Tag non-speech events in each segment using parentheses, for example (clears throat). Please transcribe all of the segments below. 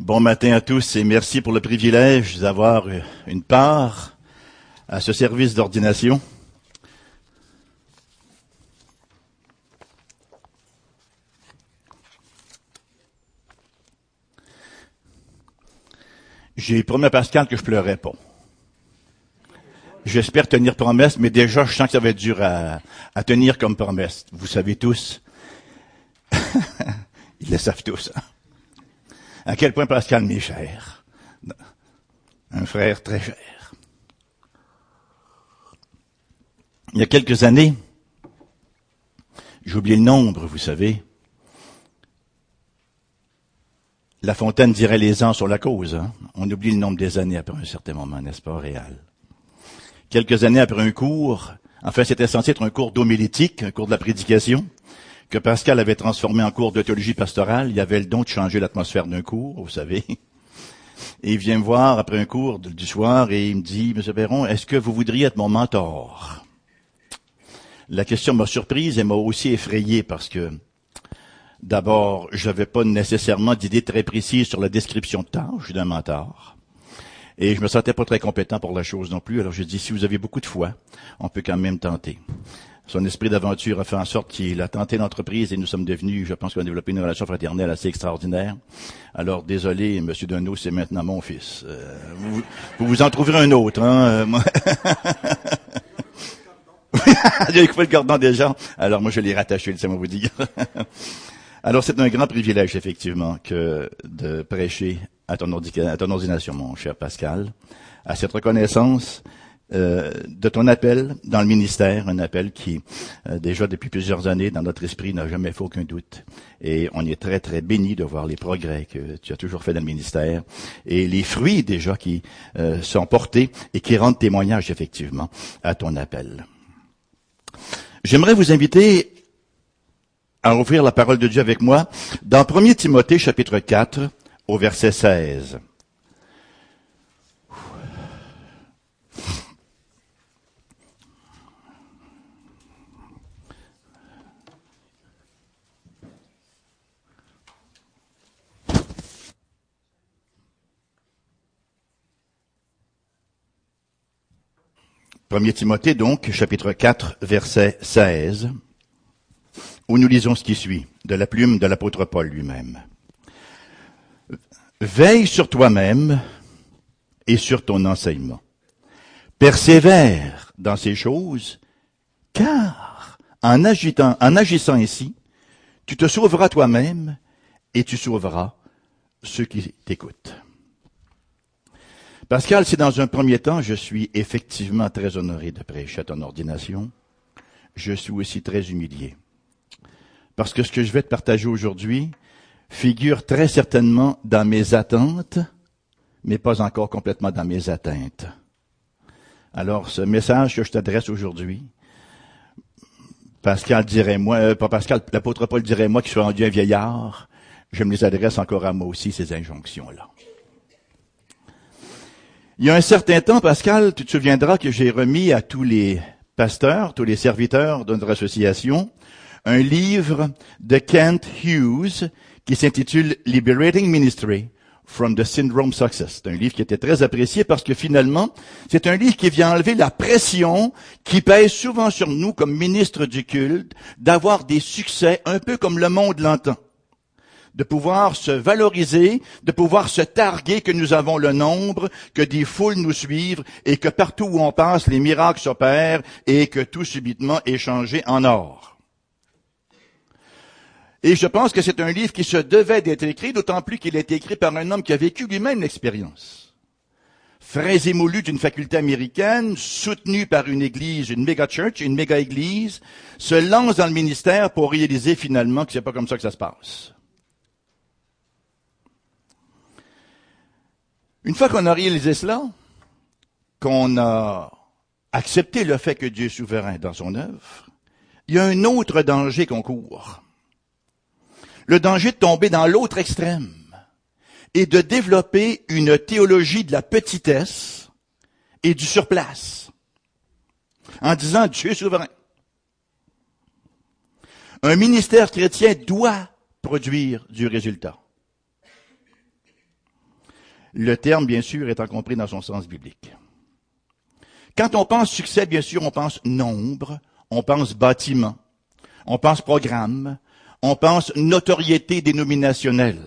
Bon matin à tous et merci pour le privilège d'avoir une part à ce service d'ordination. J'ai promis à Pascal que je pleurais pas. J'espère tenir promesse, mais déjà, je sens que ça va être dur à, tenir comme promesse. Vous savez tous. (laughs) Ils le savent tous. Hein? À quel point Pascal m'est cher. Un frère très cher. Il y a quelques années, j'ai oublié le nombre, vous savez. La Fontaine dirait les ans sur la cause. Hein? On oublie le nombre des années après un certain moment, n'est-ce pas, réel? Quelques années après un cours, enfin c'était censé être un cours d'homilétique, un cours de la prédication, que Pascal avait transformé en cours de théologie pastorale. Il avait le don de changer l'atmosphère d'un cours, vous savez. (laughs) Et il vient me voir après un cours du soir et il me dit, Monsieur Perron, est-ce que vous voudriez être mon mentor? La question m'a surprise et m'a aussi effrayé parce que, d'abord, je n'avais pas nécessairement d'idée très précise sur la description de tâche d'un mentor. Et je me sentais pas très compétent pour la chose non plus. Alors je dis, si vous avez beaucoup de foi, on peut quand même tenter. Son esprit d'aventure a fait en sorte qu'il a tenté l'entreprise et nous sommes devenus, je pense qu'on a développé une relation fraternelle assez extraordinaire. Alors, désolé, Monsieur Deneau, c'est maintenant mon fils. Euh, vous, vous, en trouverez un autre, hein. J'ai coupé (laughs) le cordon déjà. Alors, moi, je l'ai rattaché, laissez-moi vous dire. (laughs) Alors, c'est un grand privilège, effectivement, que de prêcher à ton, à ton ordination, mon cher Pascal, à cette reconnaissance euh, de ton appel dans le ministère, un appel qui, euh, déjà depuis plusieurs années, dans notre esprit, n'a jamais fait aucun doute. Et on est très, très béni de voir les progrès que tu as toujours fait dans le ministère et les fruits déjà qui euh, sont portés et qui rendent témoignage, effectivement, à ton appel. J'aimerais vous inviter à ouvrir la parole de Dieu avec moi dans 1 Timothée chapitre 4 au verset 16. Premier Timothée donc, chapitre 4, verset 16, où nous lisons ce qui suit, de la plume de l'apôtre Paul lui-même. Veille sur toi-même et sur ton enseignement. Persévère dans ces choses, car en, en agissant ainsi, tu te sauveras toi-même et tu sauveras ceux qui t'écoutent. Pascal, si dans un premier temps, je suis effectivement très honoré de prêcher à ton ordination, je suis aussi très humilié. Parce que ce que je vais te partager aujourd'hui figure très certainement dans mes attentes, mais pas encore complètement dans mes atteintes. Alors, ce message que je t'adresse aujourd'hui, Pascal dirait moi, euh, pas Pascal, l'apôtre Paul dirait moi qui suis rendu un vieillard, je me les adresse encore à moi aussi, ces injonctions-là. Il y a un certain temps, Pascal, tu te souviendras que j'ai remis à tous les pasteurs, tous les serviteurs de notre association, un livre de Kent Hughes qui s'intitule Liberating Ministry from the Syndrome Success. C'est un livre qui était très apprécié parce que finalement, c'est un livre qui vient enlever la pression qui pèse souvent sur nous comme ministres du culte d'avoir des succès un peu comme le monde l'entend de pouvoir se valoriser, de pouvoir se targuer que nous avons le nombre, que des foules nous suivent et que partout où on passe, les miracles s'opèrent et que tout subitement est changé en or. Et je pense que c'est un livre qui se devait d'être écrit, d'autant plus qu'il est écrit par un homme qui a vécu lui-même l'expérience. Frais émoulu d'une faculté américaine, soutenu par une église, une méga church, une méga église, se lance dans le ministère pour réaliser finalement que c'est pas comme ça que ça se passe. Une fois qu'on a réalisé cela, qu'on a accepté le fait que Dieu est souverain dans son œuvre, il y a un autre danger qu'on court. Le danger de tomber dans l'autre extrême et de développer une théologie de la petitesse et du surplace en disant Dieu est souverain. Un ministère chrétien doit produire du résultat. Le terme, bien sûr, étant compris dans son sens biblique. Quand on pense succès, bien sûr, on pense nombre, on pense bâtiment, on pense programme, on pense notoriété dénominationnelle.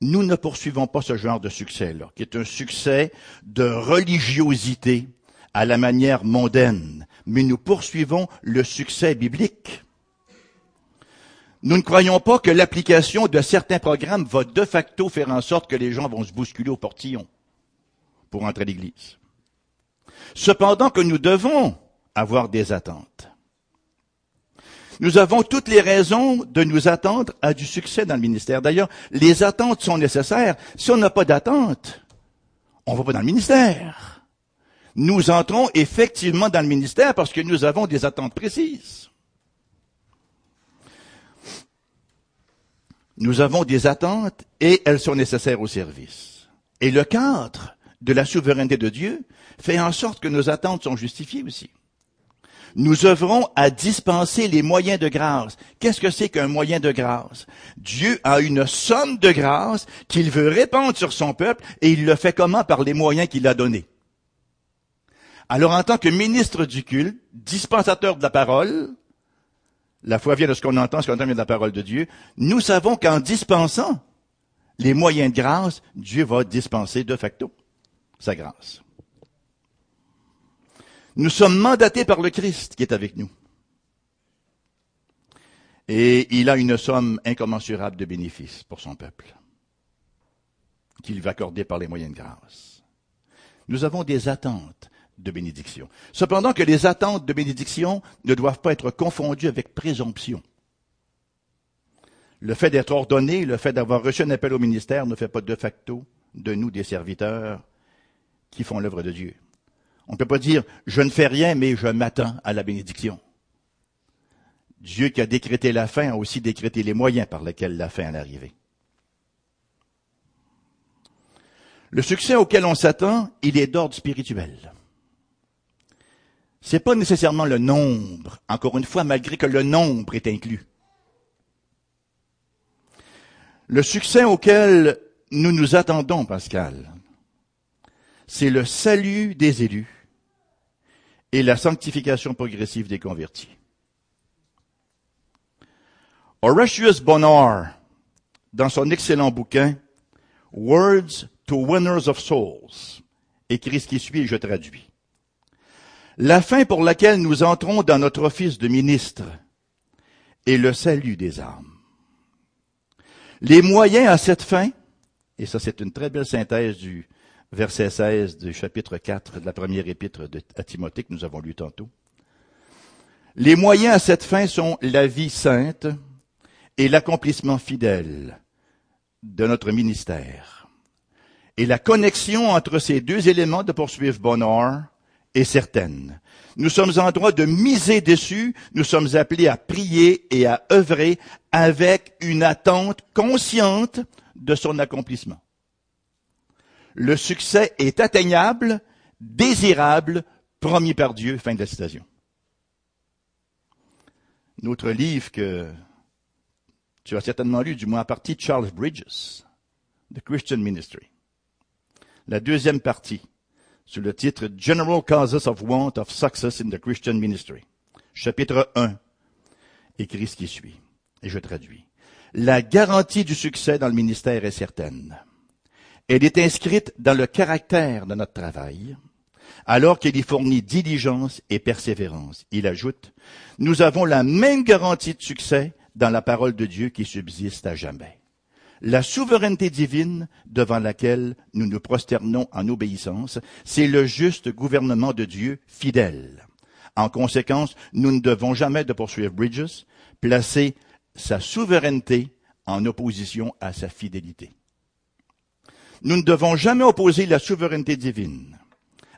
Nous ne poursuivons pas ce genre de succès-là, qui est un succès de religiosité à la manière mondaine, mais nous poursuivons le succès biblique. Nous ne croyons pas que l'application de certains programmes va de facto faire en sorte que les gens vont se bousculer au portillon pour entrer à l'Église. Cependant que nous devons avoir des attentes. Nous avons toutes les raisons de nous attendre à du succès dans le ministère. D'ailleurs, les attentes sont nécessaires. Si on n'a pas d'attente, on ne va pas dans le ministère. Nous entrons effectivement dans le ministère parce que nous avons des attentes précises. Nous avons des attentes et elles sont nécessaires au service. Et le cadre de la souveraineté de Dieu fait en sorte que nos attentes sont justifiées aussi. Nous œuvrons à dispenser les moyens de grâce. Qu'est-ce que c'est qu'un moyen de grâce? Dieu a une somme de grâce qu'il veut répandre sur son peuple et il le fait comment? Par les moyens qu'il a donnés. Alors en tant que ministre du culte, dispensateur de la parole, la foi vient de ce qu'on entend, ce qu'on entend vient de la parole de Dieu. Nous savons qu'en dispensant les moyens de grâce, Dieu va dispenser de facto sa grâce. Nous sommes mandatés par le Christ qui est avec nous. Et il a une somme incommensurable de bénéfices pour son peuple, qu'il va accorder par les moyens de grâce. Nous avons des attentes de bénédiction. Cependant que les attentes de bénédiction ne doivent pas être confondues avec présomption. Le fait d'être ordonné, le fait d'avoir reçu un appel au ministère ne fait pas de facto de nous des serviteurs qui font l'œuvre de Dieu. On ne peut pas dire je ne fais rien, mais je m'attends à la bénédiction. Dieu qui a décrété la fin a aussi décrété les moyens par lesquels la fin est arrivée. Le succès auquel on s'attend, il est d'ordre spirituel. C'est pas nécessairement le nombre, encore une fois, malgré que le nombre est inclus. Le succès auquel nous nous attendons, Pascal, c'est le salut des élus et la sanctification progressive des convertis. Horatius Bonar, dans son excellent bouquin Words to Winners of Souls, écrit ce qui suit et je traduis. La fin pour laquelle nous entrons dans notre office de ministre est le salut des âmes. Les moyens à cette fin, et ça c'est une très belle synthèse du verset 16 du chapitre 4 de la première épître de, à Timothée que nous avons lu tantôt. Les moyens à cette fin sont la vie sainte et l'accomplissement fidèle de notre ministère. Et la connexion entre ces deux éléments de poursuivre bonheur est certaine. Nous sommes en droit de miser dessus, nous sommes appelés à prier et à œuvrer avec une attente consciente de son accomplissement. Le succès est atteignable, désirable, promis par Dieu. Fin de la citation. Notre livre que tu as certainement lu, du moins à partie Charles Bridges, The Christian Ministry. La deuxième partie, sous le titre General Causes of Want of Success in the Christian Ministry. Chapitre 1, écrit ce qui suit, et je traduis. La garantie du succès dans le ministère est certaine. Elle est inscrite dans le caractère de notre travail, alors qu'elle y fournit diligence et persévérance. Il ajoute, nous avons la même garantie de succès dans la parole de Dieu qui subsiste à jamais la souveraineté divine devant laquelle nous nous prosternons en obéissance, c'est le juste gouvernement de Dieu fidèle. En conséquence, nous ne devons jamais, de poursuivre Bridges, placer sa souveraineté en opposition à sa fidélité. Nous ne devons jamais opposer la souveraineté divine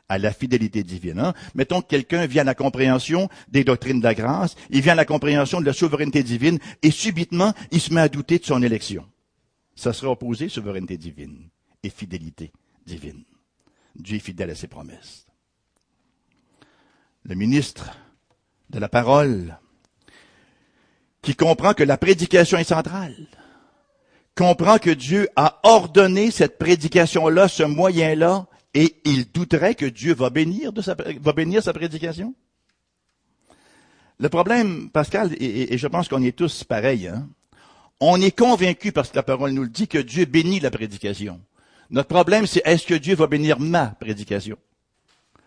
à la fidélité divine. Hein. Mettons que quelqu'un vient à la compréhension des doctrines de la grâce, il vient à la compréhension de la souveraineté divine, et subitement, il se met à douter de son élection ça sera opposé souveraineté divine et fidélité divine. Dieu est fidèle à ses promesses. Le ministre de la parole, qui comprend que la prédication est centrale, comprend que Dieu a ordonné cette prédication-là, ce moyen-là, et il douterait que Dieu va bénir, sa, va bénir sa prédication? Le problème, Pascal, et, je pense qu'on est tous pareils, hein? On est convaincu, parce que la parole nous le dit, que Dieu bénit la prédication. Notre problème, c'est est-ce que Dieu va bénir ma prédication?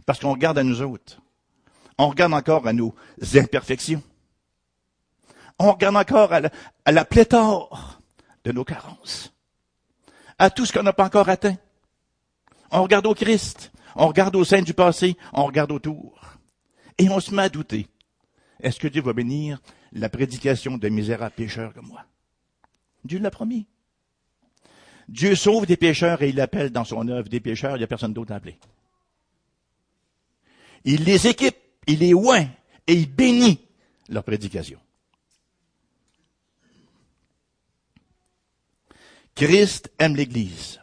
Parce qu'on regarde à nous autres. On regarde encore à nos imperfections. On regarde encore à la, pléthore de nos carences. À tout ce qu'on n'a pas encore atteint. On regarde au Christ. On regarde au sein du passé. On regarde autour. Et on se met à douter. Est-ce que Dieu va bénir la prédication de misérables pécheurs comme moi? Dieu l'a promis. Dieu sauve des pécheurs et il appelle dans son œuvre des pécheurs, il n'y a personne d'autre à appeler. Il les équipe, il les oint et il bénit leur prédication. Christ aime l'Église.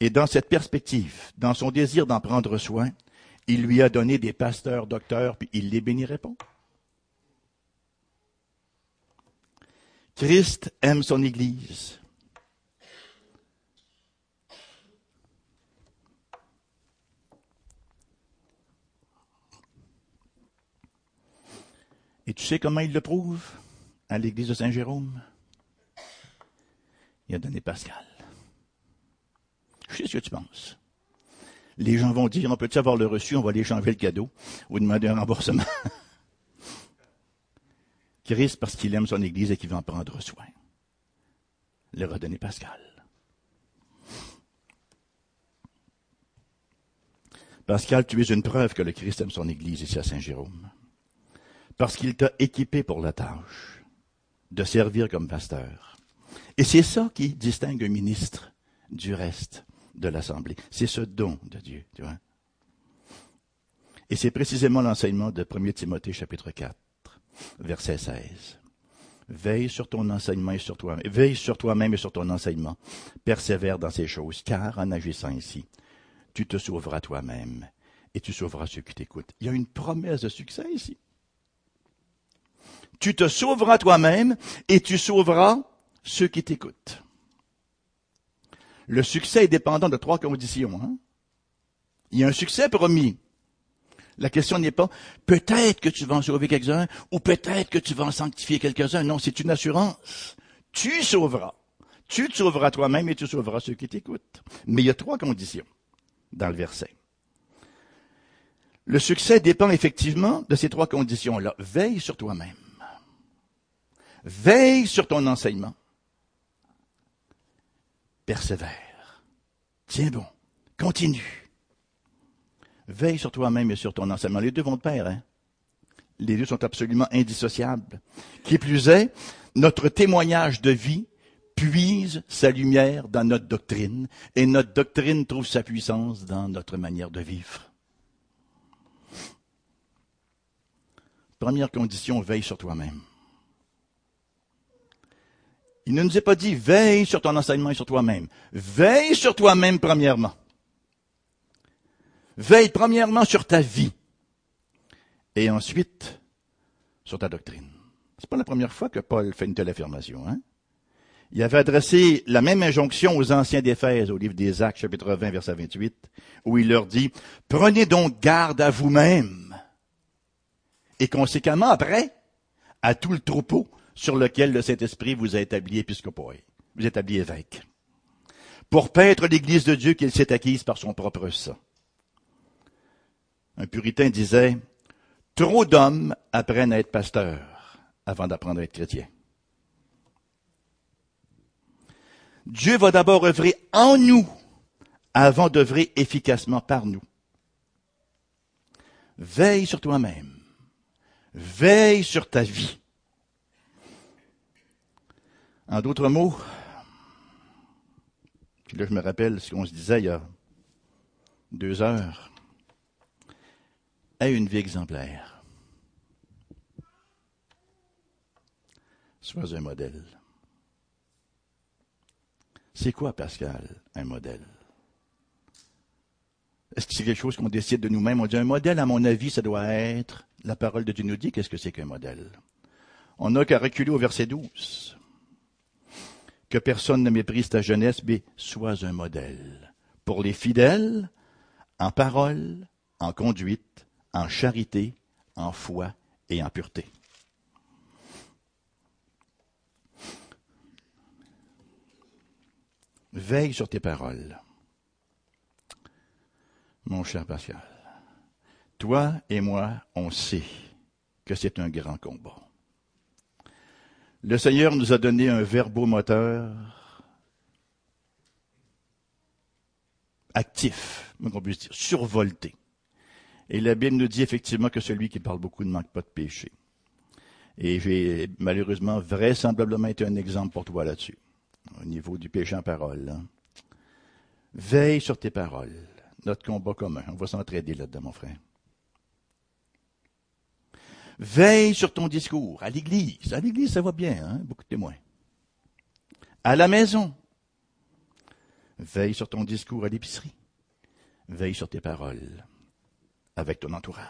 Et dans cette perspective, dans son désir d'en prendre soin, il lui a donné des pasteurs, docteurs, puis il les bénirait pas. Christ aime son Église. Et tu sais comment il le prouve à l'église de Saint-Jérôme? Il a donné Pascal. Je sais ce que tu penses. Les gens vont dire, on peut-tu avoir le reçu, on va aller changer le cadeau ou demander un remboursement. (laughs) Christ, parce qu'il aime son Église et qu'il veut en prendre soin, leur a donné Pascal. Pascal, tu es une preuve que le Christ aime son Église ici à Saint-Jérôme parce qu'il t'a équipé pour la tâche de servir comme pasteur. Et c'est ça qui distingue un ministre du reste de l'Assemblée. C'est ce don de Dieu, tu vois. Et c'est précisément l'enseignement de 1 Timothée chapitre 4, verset 16. Veille sur ton enseignement et sur toi, veille sur toi-même et sur ton enseignement. Persévère dans ces choses, car en agissant ici, tu te sauveras toi-même et tu sauveras ceux qui t'écoutent. Il y a une promesse de succès ici tu te sauveras toi-même et tu sauveras ceux qui t'écoutent. Le succès est dépendant de trois conditions. Hein. Il y a un succès promis. La question n'est pas peut-être que tu vas en sauver quelques-uns ou peut-être que tu vas en sanctifier quelques-uns. Non, c'est une assurance. Tu sauveras. Tu te sauveras toi-même et tu sauveras ceux qui t'écoutent. Mais il y a trois conditions dans le verset. Le succès dépend effectivement de ces trois conditions-là. Veille sur toi-même. Veille sur ton enseignement. Persévère. Tiens bon. Continue. Veille sur toi-même et sur ton enseignement. Les deux vont de pair, hein? Les deux sont absolument indissociables. Qui plus est, notre témoignage de vie puise sa lumière dans notre doctrine et notre doctrine trouve sa puissance dans notre manière de vivre. Première condition, veille sur toi-même. Il ne nous est pas dit veille sur ton enseignement et sur toi-même. Veille sur toi-même premièrement. Veille premièrement sur ta vie. Et ensuite sur ta doctrine. C'est pas la première fois que Paul fait une telle affirmation, hein? Il avait adressé la même injonction aux anciens d'Éphèse au livre des Actes, chapitre 20, verset 28, où il leur dit, prenez donc garde à vous-même. Et conséquemment, après, à tout le troupeau sur lequel le Saint-Esprit vous a établi épiscopoi, vous a établi évêque, pour paître l'Église de Dieu qu'il s'est acquise par son propre sang. Un puritain disait, trop d'hommes apprennent à être pasteurs avant d'apprendre à être chrétiens. Dieu va d'abord œuvrer en nous avant d'œuvrer efficacement par nous. Veille sur toi-même. Veille sur ta vie. En d'autres mots, puis là je me rappelle ce qu'on se disait il y a deux heures, aie une vie exemplaire. Sois un modèle. C'est quoi, Pascal, un modèle? Est-ce que c'est quelque chose qu'on décide de nous-mêmes? On dit un modèle, à mon avis, ça doit être, la parole de Dieu nous dit, qu'est-ce que c'est qu'un modèle? On n'a qu'à reculer au verset 12. que personne ne méprise ta jeunesse, mais sois un modèle. Pour les fidèles, en parole, en conduite, en charité, en foi et en pureté. Veille sur tes paroles. Mon cher Pascal, toi et moi, on sait que c'est un grand combat. Le Seigneur nous a donné un verbomoteur actif, on peut dire, survolté. Et la Bible nous dit effectivement que celui qui parle beaucoup ne manque pas de péché. Et j'ai malheureusement vraisemblablement été un exemple pour toi là-dessus, au niveau du péché en parole. Hein. Veille sur tes paroles, notre combat commun. On va s'entraider là-dedans, mon frère. Veille sur ton discours à l'église. À l'église, ça va bien, hein? beaucoup de témoins. À la maison. Veille sur ton discours à l'épicerie. Veille sur tes paroles avec ton entourage.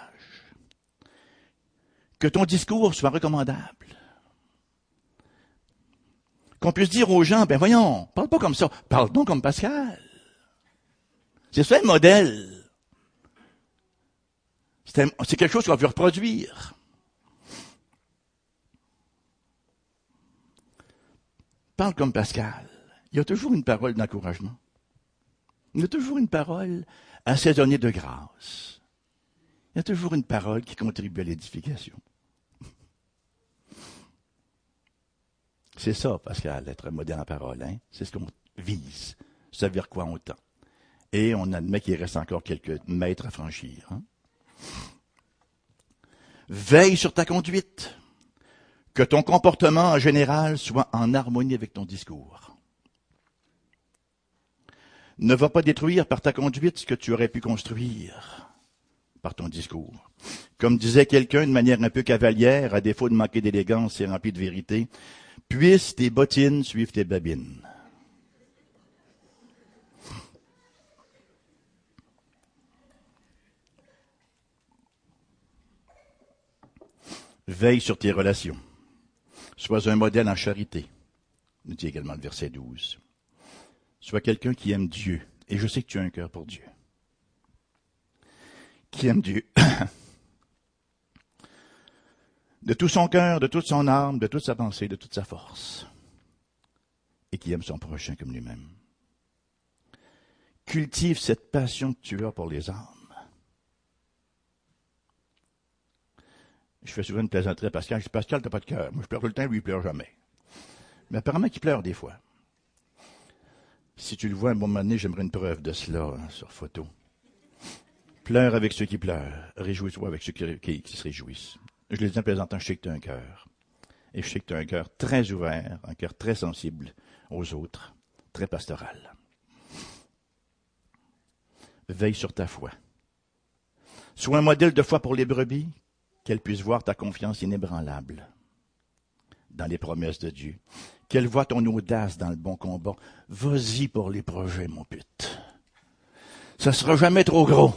Que ton discours soit recommandable. Qu'on puisse dire aux gens, ben voyons, parle pas comme ça, parle donc comme Pascal. C'est ça un modèle. C'est quelque chose qu'on veut reproduire. Parle comme Pascal. Il y a toujours une parole d'encouragement. Il y a toujours une parole assaisonnée de grâce. Il y a toujours une parole qui contribue à l'édification. (laughs) C'est ça, Pascal, être modèle en parole. Hein? C'est ce qu'on vise, ce vers quoi on tend. Et on admet qu'il reste encore quelques mètres à franchir. Hein? Veille sur ta conduite que ton comportement en général soit en harmonie avec ton discours. Ne va pas détruire par ta conduite ce que tu aurais pu construire par ton discours. Comme disait quelqu'un de manière un peu cavalière, à défaut de manquer d'élégance et rempli de vérité, puissent tes bottines suivre tes babines. Veille sur tes relations. Sois un modèle en charité, nous dit également le verset 12. Sois quelqu'un qui aime Dieu. Et je sais que tu as un cœur pour Dieu. Qui aime Dieu. (coughs) de tout son cœur, de toute son âme, de toute sa pensée, de toute sa force. Et qui aime son prochain comme lui-même. Cultive cette passion que tu as pour les âmes. Je fais souvent une plaisanterie à Pascal. Je dis, Pascal, t'as pas de cœur. Moi, je pleure tout le temps, lui, il pleure jamais. Mais apparemment qu'il pleure des fois. Si tu le vois un bon moment donné, j'aimerais une preuve de cela hein, sur photo. Pleure avec ceux qui pleurent. Réjouis-toi avec ceux qui, se réjouissent. Je le dis en plaisantant, je sais que un cœur. Et je sais que tu as un cœur très ouvert, un cœur très sensible aux autres, très pastoral. Veille sur ta foi. Sois un modèle de foi pour les brebis qu'elle puisse voir ta confiance inébranlable dans les promesses de Dieu, qu'elle voit ton audace dans le bon combat. Vas-y pour les projets, mon pute. Ça sera jamais trop gros.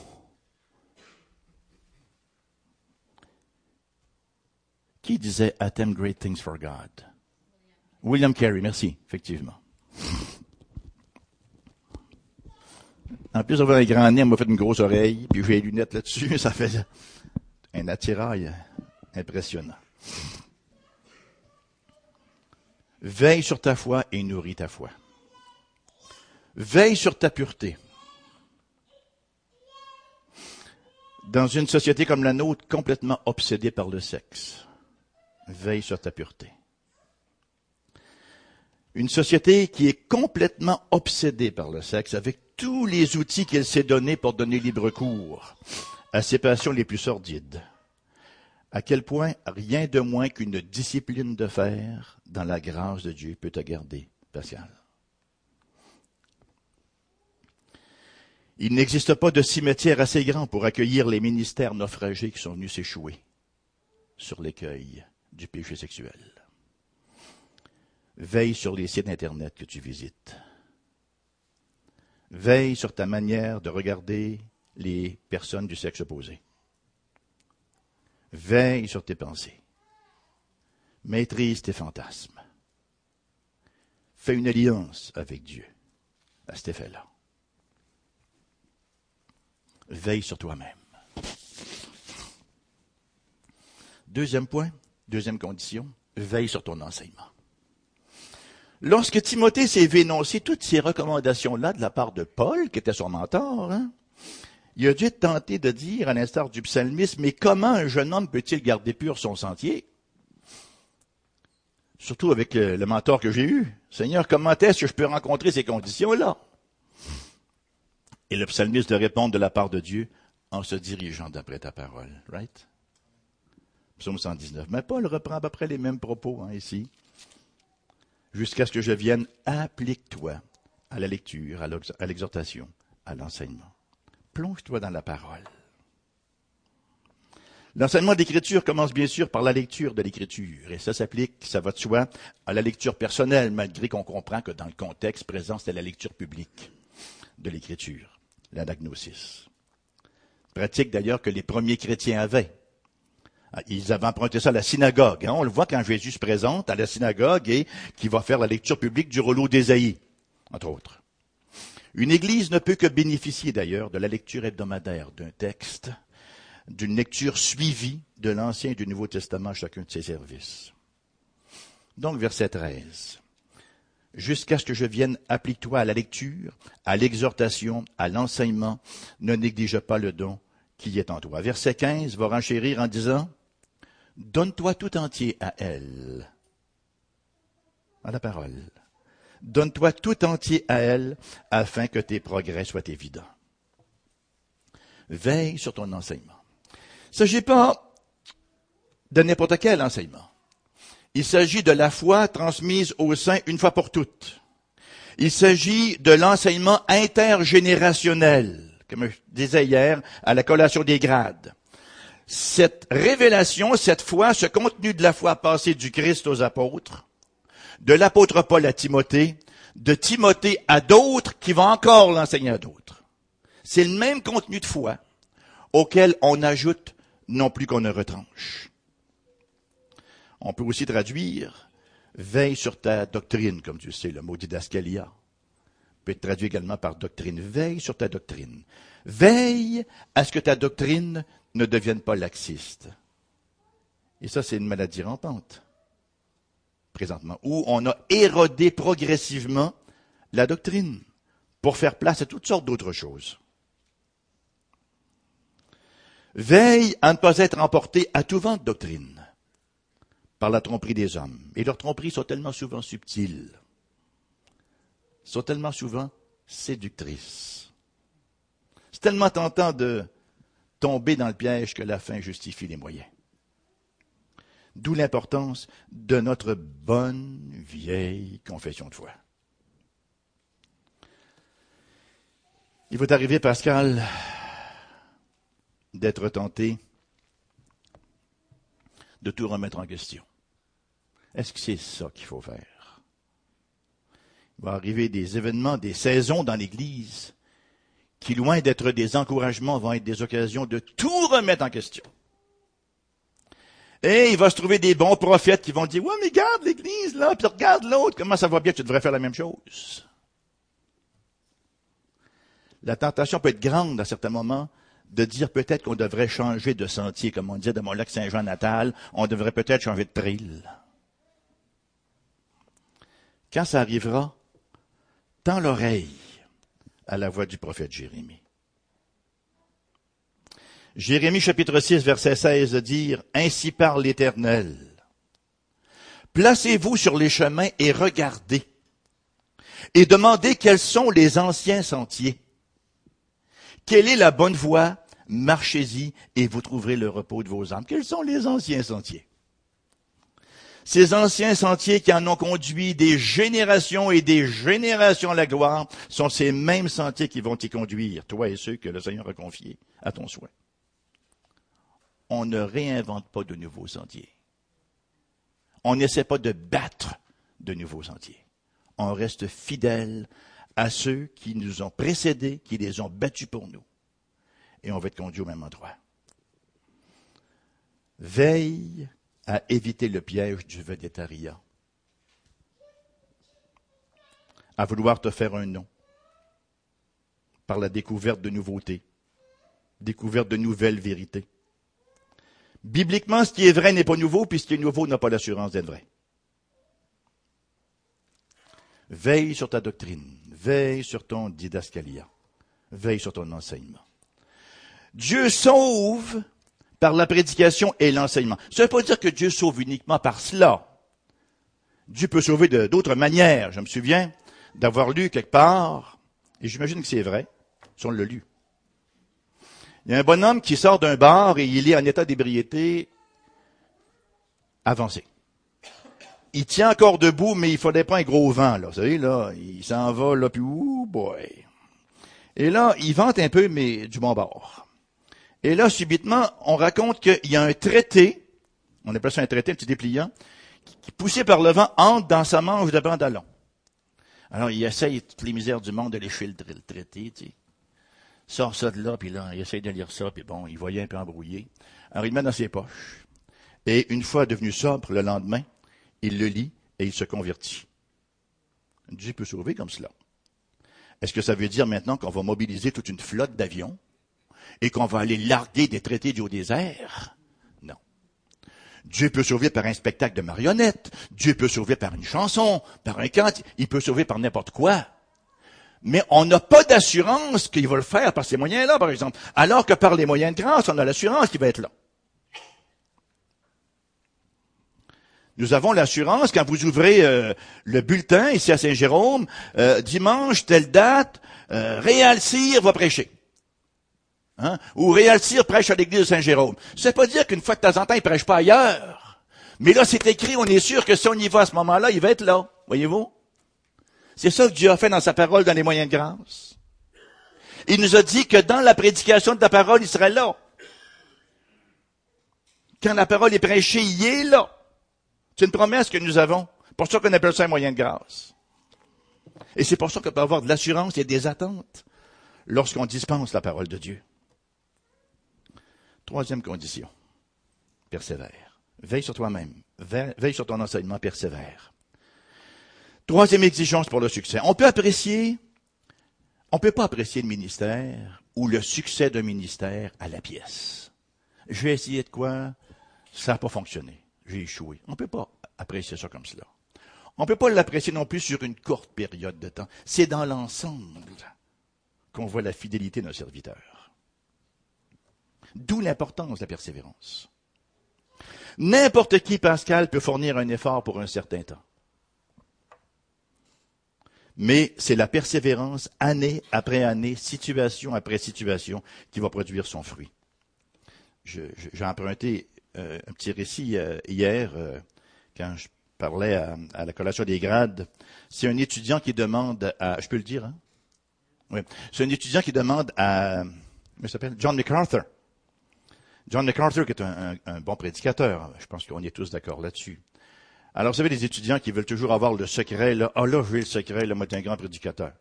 Qui disait Attempt great things for God? William Carey, merci, effectivement. (laughs) En plus d'avoir un grand nez, on m'a fait une grosse oreille, puis j'ai les lunettes là-dessus, (laughs) ça fait un attirail impressionnant. Veille sur ta foi et nourris ta foi. Veille sur ta pureté. Dans une société comme la nôtre, complètement obsédée par le sexe, veille sur ta pureté. Une société qui est complètement obsédée par le sexe, avec tous les outils qu'elle s'est donnés pour donner libre cours à ses passions les plus sordides. À quel point rien de moins qu'une discipline de fer dans la grâce de Dieu peut te garder, Pascal. Il n'existe pas de cimetière assez grand pour accueillir les ministères naufragés qui sont venus s'échouer sur l'écueil du péché sexuel. Veille sur les sites Internet que tu visites. Veille sur ta manière de regarder les personnes du sexe opposé. Veille sur tes pensées. Maîtrise tes fantasmes. Fais une alliance avec Dieu à cet effet-là. Veille sur toi-même. Deuxième point, deuxième condition, veille sur ton enseignement. Lorsque Timothée s'est vu énoncer toutes ces recommandations-là de la part de Paul, qui était son mentor, hein, il a dû être tenté de dire, à l'instar du psalmiste, mais comment un jeune homme peut-il garder pur son sentier? Surtout avec le, le mentor que j'ai eu. Seigneur, comment est-ce que je peux rencontrer ces conditions-là? Et le psalmiste de répondre de la part de Dieu en se dirigeant d'après ta parole. Right? Psaume 119. Mais Paul reprend à peu près les mêmes propos hein, ici. Jusqu'à ce que je vienne, applique-toi à la lecture, à l'exhortation, à l'enseignement. Plonge-toi dans la parole. L'enseignement d'écriture commence bien sûr par la lecture de l'écriture, et ça s'applique, ça va de soi, à la lecture personnelle, malgré qu'on comprend que dans le contexte présent, c'est la lecture publique de l'écriture, l'anagnosis. Pratique d'ailleurs que les premiers chrétiens avaient. Ah, ils avaient emprunté ça à la synagogue. Hein. On le voit quand Jésus se présente à la synagogue et qui va faire la lecture publique du rouleau d'Ésaïe, entre autres. Une église ne peut que bénéficier d'ailleurs de la lecture hebdomadaire d'un texte, d'une lecture suivie de l'Ancien et du Nouveau Testament à chacun de ses services. Donc, verset 13. Jusqu'à ce que je vienne, applique-toi à la lecture, à l'exhortation, à l'enseignement, ne néglige pas le don qui est en toi. Verset 15 va renchérir en disant, Donne-toi tout entier à elle. À la parole. Donne-toi tout entier à elle afin que tes progrès soient évidents. Veille sur ton enseignement. Il ne s'agit pas de n'importe quel enseignement. Il s'agit de la foi transmise au sein une fois pour toutes. Il s'agit de l'enseignement intergénérationnel, comme je disais hier, à la collation des grades cette révélation, cette foi, ce contenu de la foi passée du Christ aux apôtres, de l'apôtre Paul à Timothée, de Timothée à d'autres qui vont encore l'enseigner à d'autres. C'est le même contenu de foi auquel on ajoute non plus qu'on ne retranche. On peut aussi traduire veille sur ta doctrine, comme tu sais, le mot didascalia. Peut être traduit également par doctrine. Veille sur ta doctrine. Veille à ce que ta doctrine ne deviennent pas laxistes. Et ça, c'est une maladie rampante, présentement, où on a érodé progressivement la doctrine pour faire place à toutes sortes d'autres choses. Veille à ne pas être emporté à tout vent de doctrine par la tromperie des hommes. Et leurs tromperies sont tellement souvent subtiles, sont tellement souvent séductrices. C'est tellement tentant de tomber dans le piège que la fin justifie les moyens. D'où l'importance de notre bonne vieille confession de foi. Il va arriver, Pascal, d'être tenté de tout remettre en question. Est-ce que c'est ça qu'il faut faire? Il va arriver des événements, des saisons dans l'Église qui, loin d'être des encouragements, vont être des occasions de tout remettre en question. Et il va se trouver des bons prophètes qui vont dire, ouais, mais garde l'église, là, puis regarde l'autre, comment ça va bien, tu devrais faire la même chose. La tentation peut être grande à certains moments de dire peut-être qu'on devrait changer de sentier, comme on disait de mon lac Saint-Jean natal, on devrait peut-être changer de trail. Quand ça arrivera, tends l'oreille à la voix du prophète Jérémie. Jérémie chapitre 6 verset 16 de dire, Ainsi parle l'Éternel. Placez-vous sur les chemins et regardez, et demandez quels sont les anciens sentiers. Quelle est la bonne voie? Marchez-y et vous trouverez le repos de vos âmes. Quels sont les anciens sentiers? Ces anciens sentiers qui en ont conduit des générations et des générations à la gloire sont ces mêmes sentiers qui vont t'y conduire, toi et ceux que le Seigneur a confiés à ton soin. On ne réinvente pas de nouveaux sentiers. On n'essaie pas de battre de nouveaux sentiers. On reste fidèle à ceux qui nous ont précédés, qui les ont battus pour nous. Et on va être conduit au même endroit. Veille à éviter le piège du végétariat. à vouloir te faire un nom par la découverte de nouveautés, découverte de nouvelles vérités. Bibliquement, ce qui est vrai n'est pas nouveau, puis ce qui est nouveau n'a pas l'assurance d'être vrai. Veille sur ta doctrine, veille sur ton didascalia, veille sur ton enseignement. Dieu sauve par la prédication et l'enseignement. Ça ne veut pas dire que Dieu sauve uniquement par cela. Dieu peut sauver d'autres manières. Je me souviens d'avoir lu quelque part, et j'imagine que c'est vrai, si on l'a lu. Il y a un bonhomme qui sort d'un bar et il est en état d'ébriété avancé. Il tient encore debout, mais il fallait pas un gros vent, là. Vous savez, là, il s'en va, là, puis ouh, boy. Et là, il vente un peu, mais du bon bord. Et là, subitement, on raconte qu'il y a un traité, on appelle ça un traité, un petit dépliant, qui, poussé par le vent, entre dans sa manche de pantalon. Alors, il essaye toutes les misères du monde de lécher le traité, tu sais sort ça de là, puis là, il essaye de lire ça, puis bon, il voyait un peu embrouillé. Alors, il le met dans ses poches. Et une fois devenu sobre, le lendemain, il le lit et il se convertit. Dieu peut sauver comme cela. Est-ce que ça veut dire maintenant qu'on va mobiliser toute une flotte d'avions et qu'on va aller larguer des traités du haut désert? Non. Dieu peut sauver par un spectacle de marionnettes. Dieu peut sauver par une chanson, par un cant. Il peut sauver par n'importe quoi mais on n'a pas d'assurance qu'il va le faire par ces moyens-là, par exemple. Alors que par les moyens de grâce, on a l'assurance qu'il va être là. Nous avons l'assurance quand vous ouvrez euh, le bulletin ici à Saint-Jérôme, euh, dimanche, telle date, euh, Réal va prêcher. Hein? Ou Réal prêche à l'église de Saint-Jérôme. Ça veut pas dire qu'une fois de temps en temps, il prêche pas ailleurs. Mais là, c'est écrit, on est sûr que si on y va à ce moment-là, il va être là. Voyez-vous? C'est ça que Dieu a fait dans sa parole dans les moyens de grâce. Il nous a dit que dans la prédication de la parole, il serait là. Quand la parole est prêchée, il est là. C'est une promesse que nous avons. Pour ça qu'on appelle ça un moyen de grâce. Et c'est pour ça qu'on peut avoir de l'assurance et des attentes lorsqu'on dispense la parole de Dieu. Troisième condition. Persévère. Veille sur toi-même. Veille sur ton enseignement, persévère. Troisième exigence pour le succès. On peut apprécier, on peut pas apprécier le ministère ou le succès d'un ministère à la pièce. Je vais essayer de quoi? Ça n'a pas fonctionné. J'ai échoué. On ne peut pas apprécier ça comme cela. On ne peut pas l'apprécier non plus sur une courte période de temps. C'est dans l'ensemble qu'on voit la fidélité d'un serviteur. D'où l'importance de la persévérance. N'importe qui, Pascal, peut fournir un effort pour un certain temps mais c'est la persévérance, année après année, situation après situation, qui va produire son fruit. J'ai emprunté euh, un petit récit euh, hier, euh, quand je parlais à, la collation des grades. C'est un étudiant qui demande à, je peux le dire, hein? Oui. C'est un étudiant qui demande à, comment s'appelle? John MacArthur. John MacArthur, qui est un bon prédicateur. Je pense qu'on est tous d'accord là-dessus. Alors, vous savez, les étudiants qui veulent toujours avoir le secret, là, ah là, j'ai le secret, là, moi, t'es un grand prédicateur.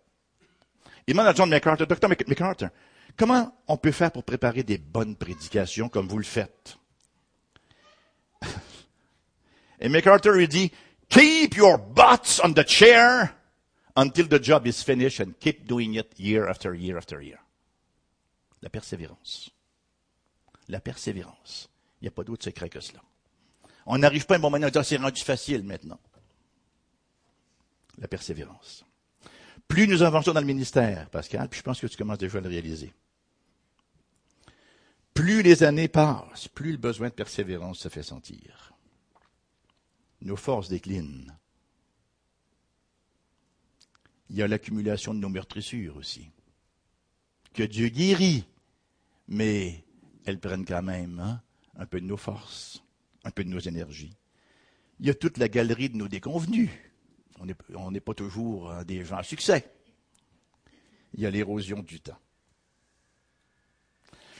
Il demande à John MacArthur, docteur MacArthur, comment on peut faire pour préparer des bonnes prédications comme vous le faites? (laughs) Et MacArthur lui dit, keep your butts on the chair until the job is finished and keep doing it year after year after year. La persévérance. La persévérance. Il n'y a pas d'autre secret que cela. On n'arrive pas à un moment à dire c'est rendu facile maintenant. La persévérance. Plus nous avançons dans le ministère, Pascal, puis je pense que tu commences déjà à le réaliser. Plus les années passent, plus le besoin de persévérance se fait sentir. Nos forces déclinent. Il y a l'accumulation de nos meurtrissures aussi. Que Dieu guérit, mais elles prennent quand même hein, un peu de nos forces un peu de nos énergies. Il y a toute la galerie de nos déconvenus. On n'est pas toujours hein, des gens à succès. Il y a l'érosion du temps.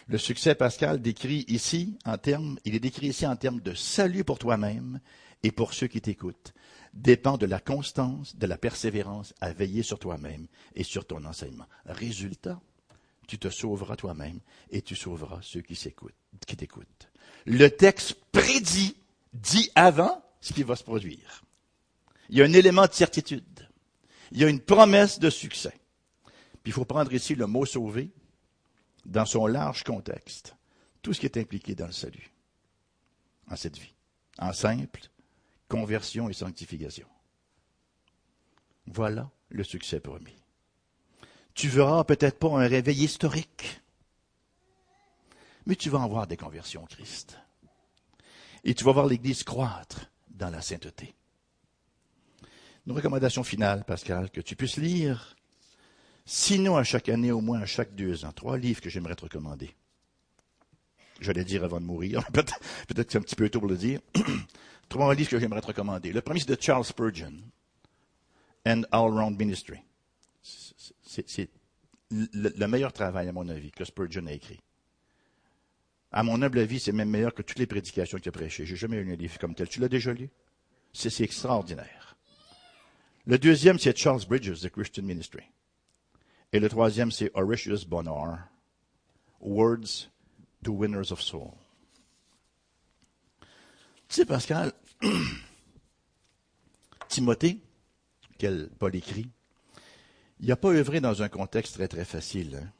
Le succès, Pascal, décrit ici en termes, il est décrit ici en termes de salut pour toi-même et pour ceux qui t'écoutent, dépend de la constance, de la persévérance à veiller sur toi-même et sur ton enseignement. Résultat, tu te sauveras toi-même et tu sauveras ceux qui t'écoutent le texte prédit, dit avant ce qui va se produire. Il y a un élément de certitude. il y a une promesse de succès. Puis il faut prendre ici le mot sauver dans son large contexte. Tout ce qui est impliqué dans le salut, en cette vie, en simple conversion et sanctification. Voilà le succès promis. Tu verras peut-être pas un réveil historique, mais tu vas en voir des conversions au Christ. Et tu vas voir l'Église croître dans la sainteté. Une recommandation finale, Pascal, que tu puisses lire, sinon à chaque année, au moins à chaque deux ans, trois livres que j'aimerais te recommander. J'allais dire avant de mourir, (laughs) peut-être que c'est un petit peu tôt pour le dire. (clears throat) Trois livres que j'aimerais te recommander. Le premier, c'est de Charles Spurgeon, and All Round Ministry. C'est le, meilleur travail, à mon avis, que Spurgeon a écrit. À mon humble avis, c'est même meilleur que toutes les prédications qu'il a prêchées. J'ai jamais lu un livre comme tel. Tu l'as déjà lu? C'est extraordinaire. Le deuxième, c'est Charles Bridges, The Christian Ministry. Et le troisième, c'est Horatius Bonar, Words to Winners of Soul. Tu sais, Pascal, (clears throat) Timothée, quel Paul écrit, il n'a pas œuvré dans un contexte très très facile. Hein.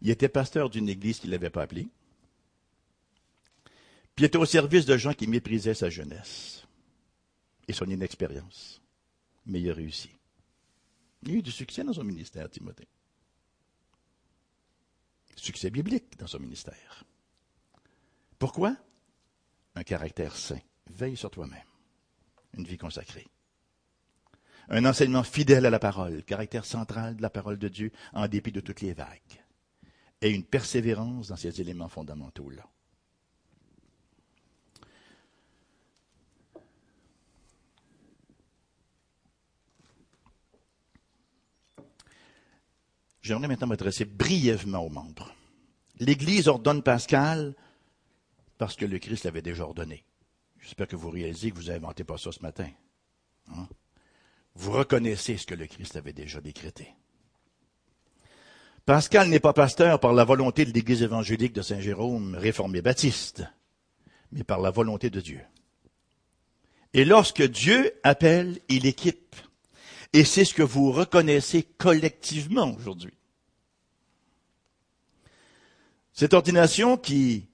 Il était pasteur d'une église qu'il n'avait pas appelée. Puis il était au service de gens qui méprisaient sa jeunesse et son inexpérience. Mais il a réussi. Il a eu du succès dans son ministère, Timothée. Succès biblique dans son ministère. Pourquoi? Un caractère saint. Veille sur toi-même. Une vie consacrée un enseignement fidèle à la parole, caractère central de la parole de Dieu en dépit de toutes les vagues, et une persévérance dans ces éléments fondamentaux-là. J'aimerais maintenant m'adresser brièvement aux membres. L'Église ordonne Pascal parce que le Christ l'avait déjà ordonné. J'espère que vous réalisez que vous n'inventez pas ça ce matin. Hein? Vous reconnaissez ce que le Christ avait déjà décrété. Pascal n'est pas pasteur par la volonté de l'Église évangélique de Saint-Jérôme, réformé baptiste, mais par la volonté de Dieu. Et lorsque Dieu appelle, il équipe. Et c'est ce que vous reconnaissez collectivement aujourd'hui. Cette ordination qui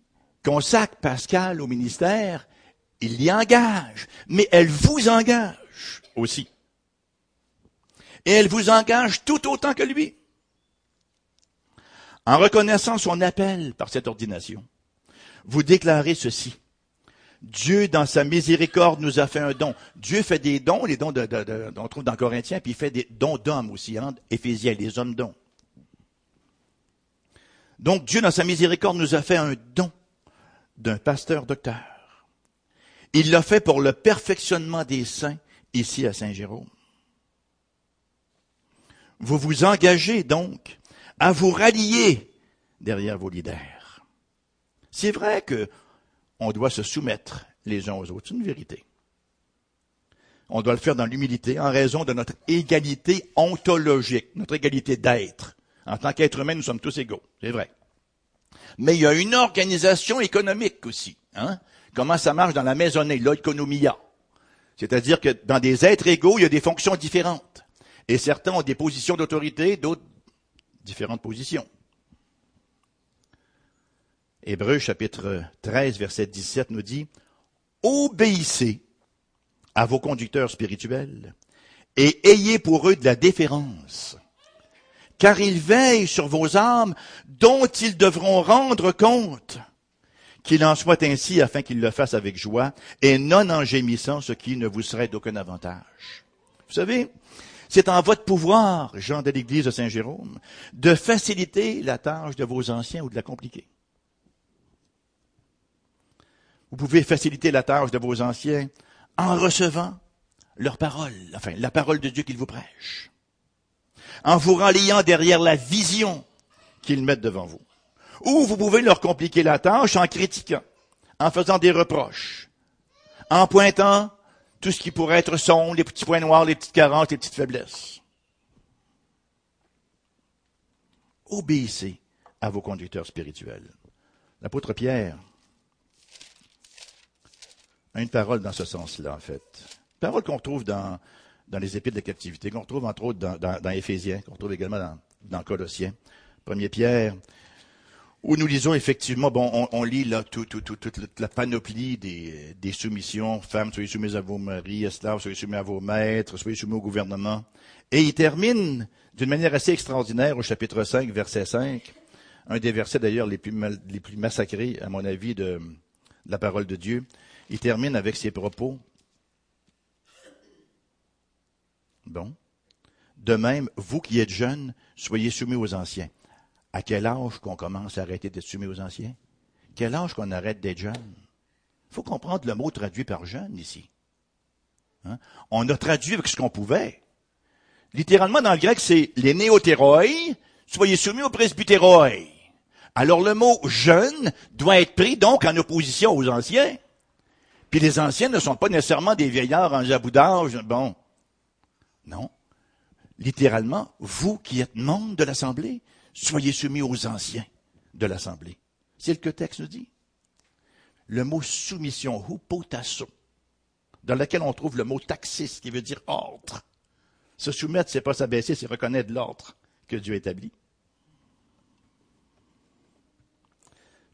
consacre Pascal au ministère, il y engage, mais elle vous engage aussi et elle vous engage tout autant que lui. En reconnaissant son appel par cette ordination, vous déclarez ceci. Dieu, dans sa miséricorde, nous a fait un don. Dieu fait des dons, les dons de, de, on trouve dans Corinthiens, puis il fait des dons d'hommes aussi, hein, Éphésiens, les hommes dons. Donc Dieu, dans sa miséricorde, nous a fait un don d'un pasteur docteur. Il l'a fait pour le perfectionnement des saints ici à Saint-Jérôme. Vous vous engagez donc à vous rallier derrière vos leaders. C'est vrai que on doit se soumettre les uns aux autres, c'est une vérité. On doit le faire dans l'humilité en raison de notre égalité ontologique, notre égalité d'être. En tant qu'être humain, nous sommes tous égaux, c'est vrai. Mais il y a une organisation économique aussi. Hein? Comment ça marche dans la maisonnée, l'économia. C'est-à-dire que dans des êtres égaux, il y a des fonctions différentes. Et certains ont des positions d'autorité, d'autres différentes positions. Hébreu chapitre 13, verset 17 nous dit, Obéissez à vos conducteurs spirituels et ayez pour eux de la déférence, car ils veillent sur vos âmes dont ils devront rendre compte. Qu'il en soit ainsi afin qu'ils le fassent avec joie et non en gémissant, ce qui ne vous serait d'aucun avantage. Vous savez, c'est en votre pouvoir, Jean de l'Église de Saint-Jérôme, de faciliter la tâche de vos anciens ou de la compliquer. Vous pouvez faciliter la tâche de vos anciens en recevant leur parole, enfin la parole de Dieu qu'ils vous prêchent, en vous ralliant derrière la vision qu'ils mettent devant vous. Ou vous pouvez leur compliquer la tâche en critiquant, en faisant des reproches, en pointant tout ce qui pourrait être sombre, les petits points noirs, les petites carences, les petites faiblesses. Obéissez à vos conducteurs spirituels. L'apôtre Pierre a une parole dans ce sens-là, en fait. Une parole qu'on trouve dans dans les épîtres de captivité, qu'on retrouve entre autres dans, dans, dans Éphésiens, qu'on retrouve également dans, dans Colossiens. Premier Pierre, où nous lisons effectivement, bon, on, on lit là tout, tout, tout, toute la panoplie des, des soumissions. Femmes, soyez soumises à vos maris, esclaves, soyez soumis à vos maîtres, soyez soumis au gouvernement. Et il termine d'une manière assez extraordinaire au chapitre 5, verset 5, un des versets d'ailleurs les plus, les plus massacrés, à mon avis, de, de la parole de Dieu. Il termine avec ces propos. Bon. De même, vous qui êtes jeunes, soyez soumis aux anciens. À quel âge qu'on commence à arrêter d'être soumis aux anciens? Quel âge qu'on arrête d'être jeune? Il faut comprendre le mot traduit par jeune ici. Hein? On a traduit avec ce qu'on pouvait. Littéralement, dans le grec, c'est les néotéroi, soyez soumis au presbytéroi. Alors le mot jeune doit être pris donc en opposition aux anciens. Puis les anciens ne sont pas nécessairement des vieillards en jaboudage. Bon. Non. Littéralement, vous qui êtes membre de l'Assemblée, soyez soumis aux anciens de l'Assemblée. C'est ce que le texte nous dit. Le mot soumission, hupotasso, dans lequel on trouve le mot taxis, qui veut dire ordre. Se soumettre, c'est pas s'abaisser, c'est reconnaître l'ordre que Dieu établit.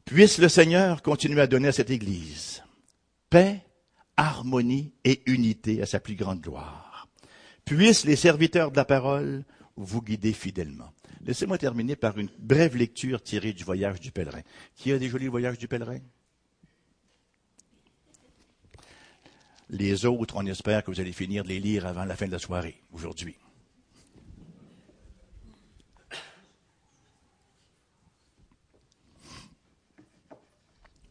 Puisse le Seigneur continuer à donner à cette Église paix, harmonie et unité à sa plus grande gloire. Puissent les serviteurs de la parole vous guider fidèlement. Laissez-moi terminer par une brève lecture tirée du voyage du pèlerin. Qui a des jolis voyages du pèlerin? Les autres, on espère que vous allez finir de les lire avant la fin de la soirée, aujourd'hui.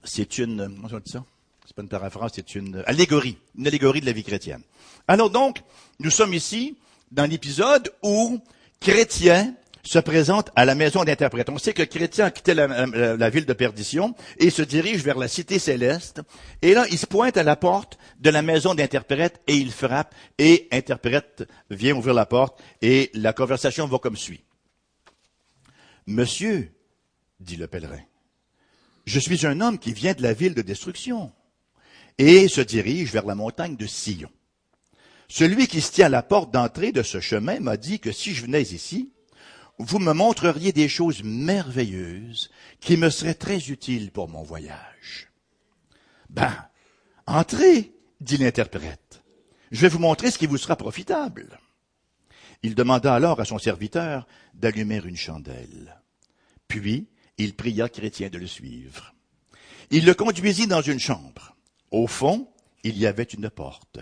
C'est une, comment on dit ça? C'est pas une paraphrase, c'est une allégorie, une allégorie de la vie chrétienne. Alors donc, nous sommes ici dans l'épisode où Chrétien se présente à la maison d'interprète. On sait que Chrétien a quitté la, ville de perdition et se dirige vers la cité céleste. Et là, il se pointe à la porte de la maison d'interprète et il frappe et interprète vient ouvrir la porte et la conversation va comme suit. Monsieur, dit le pèlerin, je suis un homme qui vient de la ville de destruction et se dirige vers la montagne de Sion. Celui qui se tient à la porte d'entrée de ce chemin m'a dit que si je venais ici, vous me montreriez des choses merveilleuses qui me seraient très utiles pour mon voyage. Ben, entrez, dit l'interprète. Je vais vous montrer ce qui vous sera profitable. Il demanda alors à son serviteur d'allumer une chandelle. Puis, il pria Chrétien de le suivre. Il le conduisit dans une chambre. Au fond, il y avait une porte.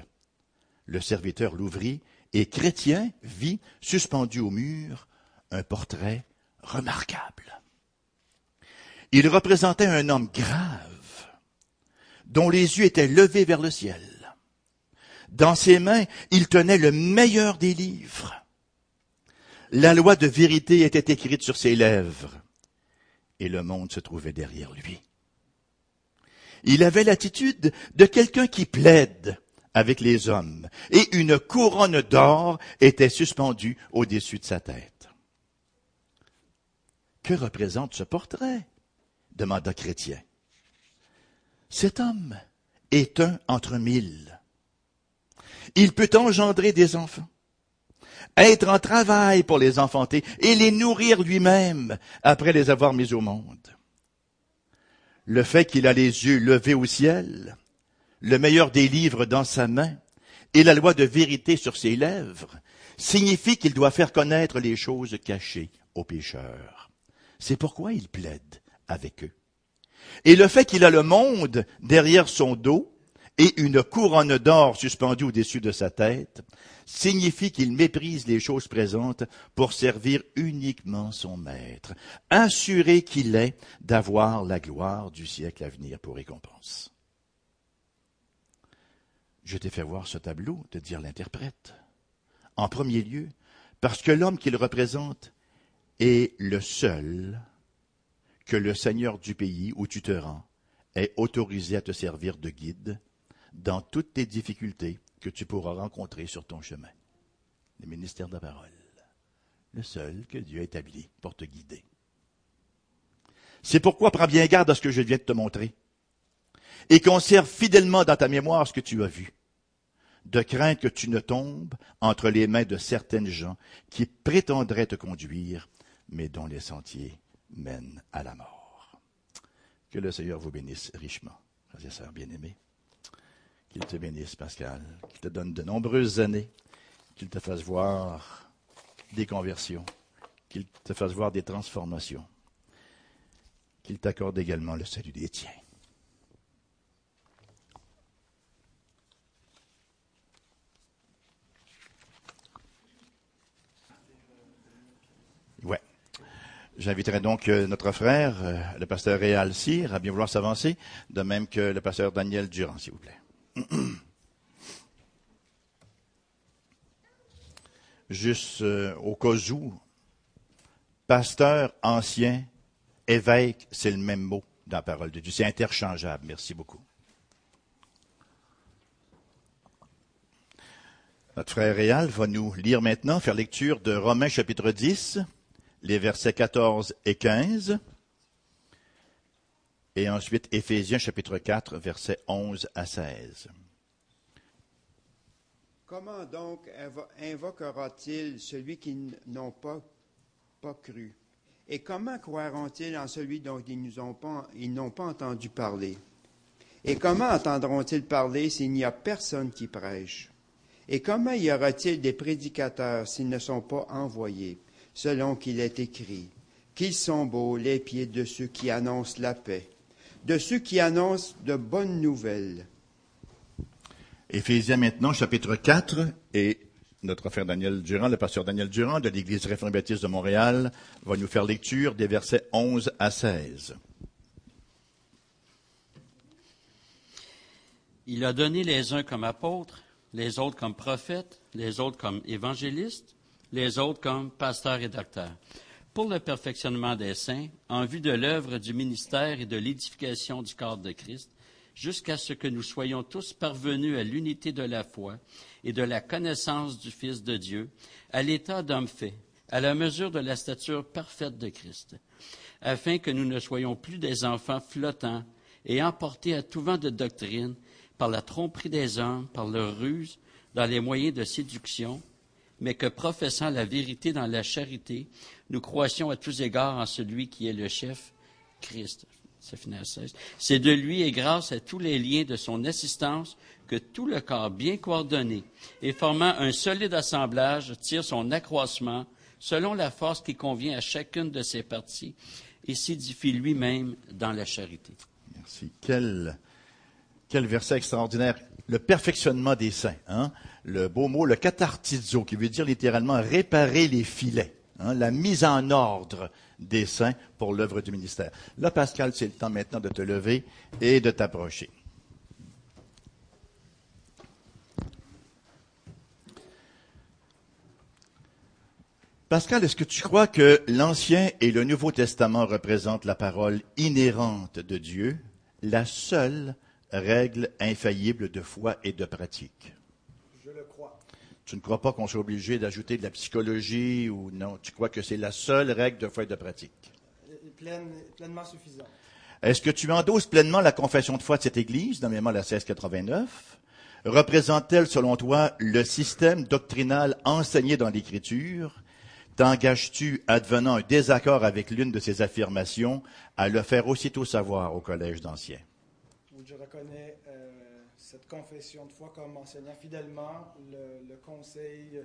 Le serviteur l'ouvrit et Chrétien vit, suspendu au mur, un portrait remarquable. Il représentait un homme grave, dont les yeux étaient levés vers le ciel. Dans ses mains, il tenait le meilleur des livres. La loi de vérité était écrite sur ses lèvres, et le monde se trouvait derrière lui. Il avait l'attitude de quelqu'un qui plaide avec les hommes, et une couronne d'or était suspendue au-dessus de sa tête. Que représente ce portrait? demanda Chrétien. Cet homme est un entre mille. Il peut engendrer des enfants, être en travail pour les enfanter et les nourrir lui-même après les avoir mis au monde. Le fait qu'il a les yeux levés au ciel, le meilleur des livres dans sa main et la loi de vérité sur ses lèvres signifie qu'il doit faire connaître les choses cachées aux pécheurs. C'est pourquoi il plaide avec eux. Et le fait qu'il a le monde derrière son dos et une couronne d'or suspendue au-dessus de sa tête signifie qu'il méprise les choses présentes pour servir uniquement son maître, assuré qu'il est d'avoir la gloire du siècle à venir pour récompense. Je t'ai fait voir ce tableau, de dire l'interprète. En premier lieu, parce que l'homme qu'il représente est le seul que le Seigneur du pays où tu te rends est autorisé à te servir de guide dans toutes tes difficultés que tu pourras rencontrer sur ton chemin. Le ministère de la parole. Le seul que Dieu a établi pour te guider. C'est pourquoi prends bien garde à ce que je viens de te montrer. Et conserve fidèlement dans ta mémoire ce que tu as vu. de crainte que tu ne tombes entre les mains de certaines gens qui prétendraient te conduire, mais dont les sentiers mènent à la mort. Que le Seigneur vous bénisse richement, frères et sœurs bien-aimés. Qu'il te bénisse, Pascal, qu'il te donne de nombreuses années, qu'il te fasse voir des conversions, qu'il te fasse voir des transformations, qu'il t'accorde également le salut des tiens. Ouais. J'inviterai donc euh, notre frère, euh, le pasteur Réal Cyr, à bien vouloir s'avancer, de même que le pasteur Daniel Durand, s'il vous plaît. (clears throat) Juste euh, au cas où, pasteur, ancien, évêque, c'est le même mot dans la parole de Dieu. C'est interchangeable. Merci beaucoup. Notre frère Réal va nous lire maintenant, faire lecture de Romains chapitre 10, les versets 14 et 15, et ensuite Éphésiens chapitre 4, versets 11 à 16. Comment donc invoquera-t-il celui qui n'ont pas, cru? Et comment croiront-ils en celui dont ils n'ont pas, pas entendu parler? Et comment entendront-ils parler s'il n'y a personne qui prêche? Et comment y aura-t-il des prédicateurs s'ils ne sont pas envoyés, selon qu'il est écrit? Qu'ils sont beaux les pieds de ceux qui annoncent la paix, de ceux qui annoncent de bonnes nouvelles. Éphésiens maintenant, chapitre 4, et notre frère Daniel Durand, le pasteur Daniel Durand de l'Église réformée baptiste de Montréal, va nous faire lecture des versets 11 à 16. Il a donné les uns comme apôtres, les autres comme prophètes, les autres comme évangélistes, les autres comme pasteurs et docteurs, pour le perfectionnement des saints, en vue de l'œuvre du ministère et de l'édification du corps de Christ, jusqu'à ce que nous soyons tous parvenus à l'unité de la foi et de la connaissance du Fils de Dieu, à l'état d'homme fait, à la mesure de la stature parfaite de Christ, afin que nous ne soyons plus des enfants flottants et emportés à tout vent de doctrine par la tromperie des hommes, par leur ruse, dans les moyens de séduction, mais que professant la vérité dans la charité, nous croissions à tous égards en celui qui est le chef, Christ. C'est de lui et grâce à tous les liens de son assistance que tout le corps bien coordonné et formant un solide assemblage tire son accroissement selon la force qui convient à chacune de ses parties et s'édifie lui-même dans la charité. Merci. Quel, quel verset extraordinaire. Le perfectionnement des saints. Hein? Le beau mot, le cathartizo, qui veut dire littéralement réparer les filets. Hein? La mise en ordre des saints pour l'œuvre du ministère. Là, Pascal, c'est le temps maintenant de te lever et de t'approcher. Pascal, est-ce que tu crois que l'Ancien et le Nouveau Testament représentent la parole inhérente de Dieu, la seule règle infaillible de foi et de pratique? Tu ne crois pas qu'on soit obligé d'ajouter de la psychologie ou non? Tu crois que c'est la seule règle de foi et de pratique? pleinement suffisant. Est-ce que tu endosses pleinement la confession de foi de cette Église, notamment la 1689? Représente-t-elle, selon toi, le système doctrinal enseigné dans l'Écriture? T'engages-tu, advenant un désaccord avec l'une de ces affirmations, à le faire aussitôt savoir au Collège d'anciens? Je reconnais euh, cette confession de foi comme enseignant fidèlement le, conseil,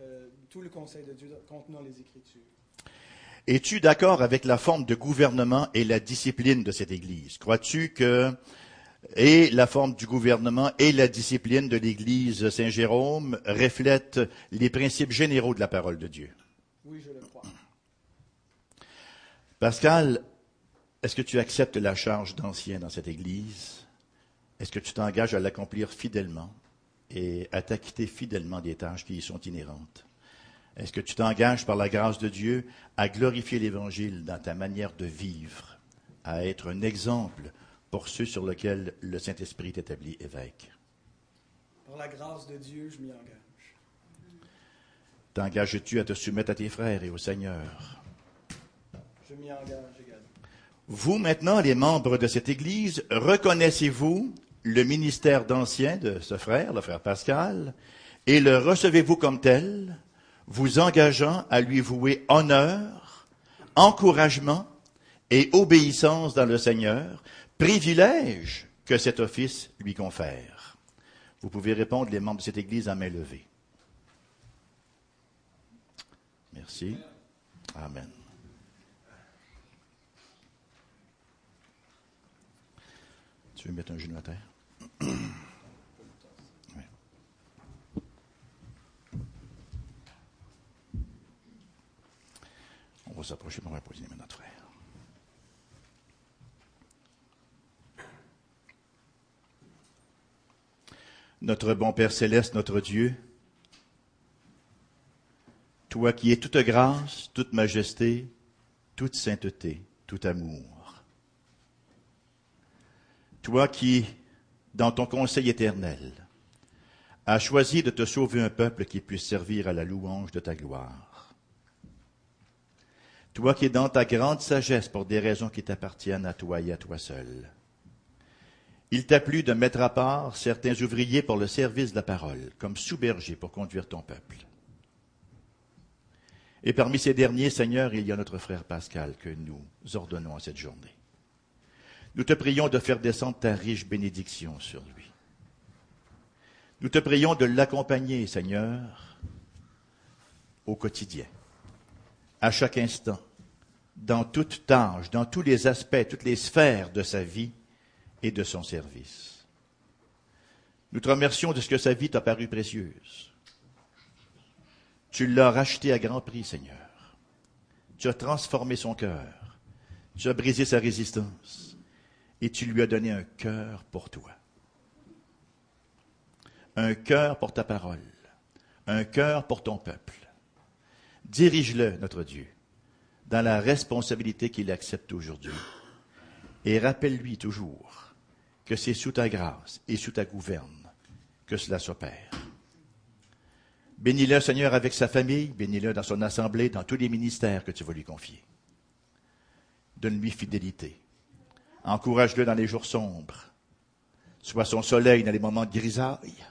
euh, tout le conseil de Dieu contenant les Écritures. Es-tu d'accord avec la forme de gouvernement et la discipline de cette Église? Crois-tu que et la forme du gouvernement et la discipline de l'Église Saint-Jérôme reflètent les principes généraux de la parole de Dieu? Oui, je le crois. Pascal, est-ce que tu acceptes la charge d'ancien dans cette Église? Est-ce que tu t'engages à l'accomplir fidèlement et à t'acquitter fidèlement des tâches qui y sont inhérentes? Est-ce que tu t'engages par la grâce de Dieu à glorifier l'Évangile dans ta manière de vivre, à être un exemple pour ceux sur lesquels le Saint-Esprit t'établit évêque? Par la grâce de Dieu, je m'y engage. T'engages-tu à te soumettre à tes frères et au Seigneur? Je m'y engage également. Vous, maintenant, les membres de cette Église, reconnaissez-vous le ministère d'ancien de ce frère, le frère Pascal, et le recevez-vous comme tel, vous engageant à lui vouer honneur, encouragement et obéissance dans le Seigneur, privilège que cet office lui confère. Vous pouvez répondre les membres de cette Église à main levée. Merci. Amen. Tu veux mettre un genou à terre? (clears throat) On va s'approcher pour mains notre frère. Notre bon Père céleste, notre Dieu, toi qui es toute grâce, toute majesté, toute sainteté, tout amour. Toi qui, dans ton conseil éternel, as choisi de te sauver un peuple qui puisse servir à la louange de ta gloire. Toi qui dans ta grande sagesse pour des raisons qui t'appartiennent à toi et à toi seul. Il t'a plu de mettre à part certains ouvriers pour le service de la parole, comme sous-bergers pour conduire ton peuple. Et parmi ces derniers, Seigneur, il y a notre frère Pascal que nous ordonnons à cette journée. Nous te prions de faire descendre ta riche bénédiction sur lui. Nous te prions de l'accompagner, Seigneur, au quotidien, à chaque instant, dans toute tâche, dans tous les aspects, toutes les sphères de sa vie et de son service. Nous te remercions de ce que sa vie t'a paru précieuse. Tu l'as racheté à grand prix, Seigneur. Tu as transformé son cœur. Tu as brisé sa résistance. Et tu lui as donné un cœur pour toi. Un cœur pour ta parole. Un cœur pour ton peuple. Dirige-le, notre Dieu, dans la responsabilité qu'il accepte aujourd'hui. Et rappelle-lui toujours que c'est sous ta grâce et sous ta gouverne que cela s'opère. Bénis-le, Seigneur, avec sa famille, bénis-le dans son assemblée, dans tous les ministères que tu vas lui confier. Donne-lui fidélité. Encourage-le dans les jours sombres. Sois son soleil dans les moments de grisaille.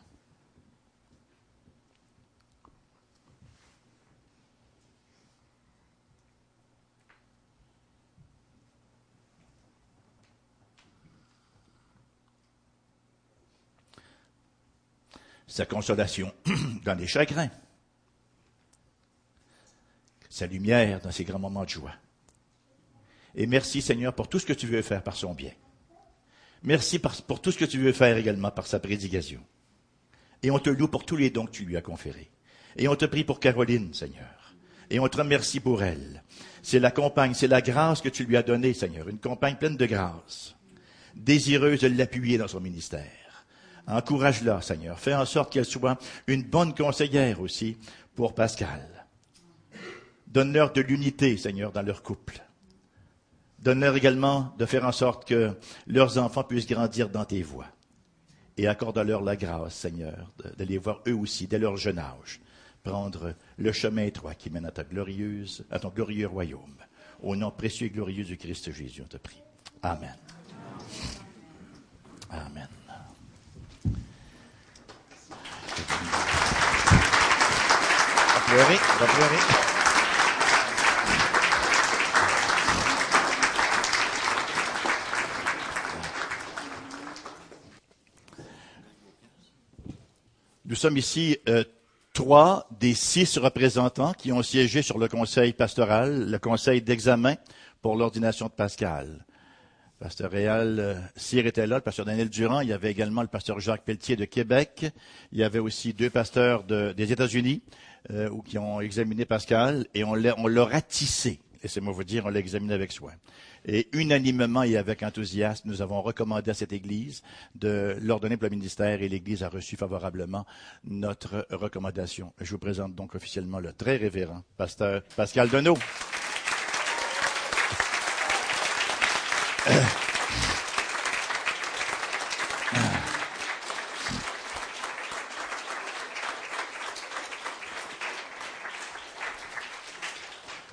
sa consolation (clears throat) dans les chagrins, sa lumière dans ses grands moments de joie. Et merci Seigneur pour tout ce que tu veux faire par son bien. Merci pour tout ce que tu veux faire également par sa prédication. Et on te loue pour tous les dons que tu lui as conférés. Et on te prie pour Caroline, Seigneur. Et on te remercie pour elle. C'est la compagne, c'est la grâce que tu lui as donnée, Seigneur. Une compagne pleine de grâce. Désireuse de l'appuyer dans son ministère. Encourage-la, Seigneur. Fais en sorte qu'elle soit une bonne conseillère aussi pour Pascal. Donne-leur de l'unité, Seigneur, dans leur couple. Donne-leur également de faire en sorte que leurs enfants puissent grandir dans tes voies. Et accorde-leur la grâce, Seigneur, de, les voir eux aussi, dès leur jeune âge, prendre le chemin étroit qui mène à ta glorieuse, à ton glorieux royaume. Au nom précieux et glorieux du Christ Jésus, on te prie. Amen. Amen. Nous sommes ici euh, trois des six représentants qui ont siégé sur le conseil pastoral, le conseil d'examen pour l'ordination de Pascal. Pasteur Réal euh, Cyr était là, le pasteur Daniel Durand. Il y avait également le pasteur Jacques Pelletier de Québec. Il y avait aussi deux pasteurs des États-Unis euh, qui ont examiné Pascal et on l'a ratissé. Laissez-moi vous dire, on l'a examiné avec soin. Et unanimement et avec enthousiasme, nous avons recommandé à cette Église de l'ordonner pour le ministère et l'Église a reçu favorablement notre recommandation. Je vous présente donc officiellement le très révérend pasteur Pascal Deneau.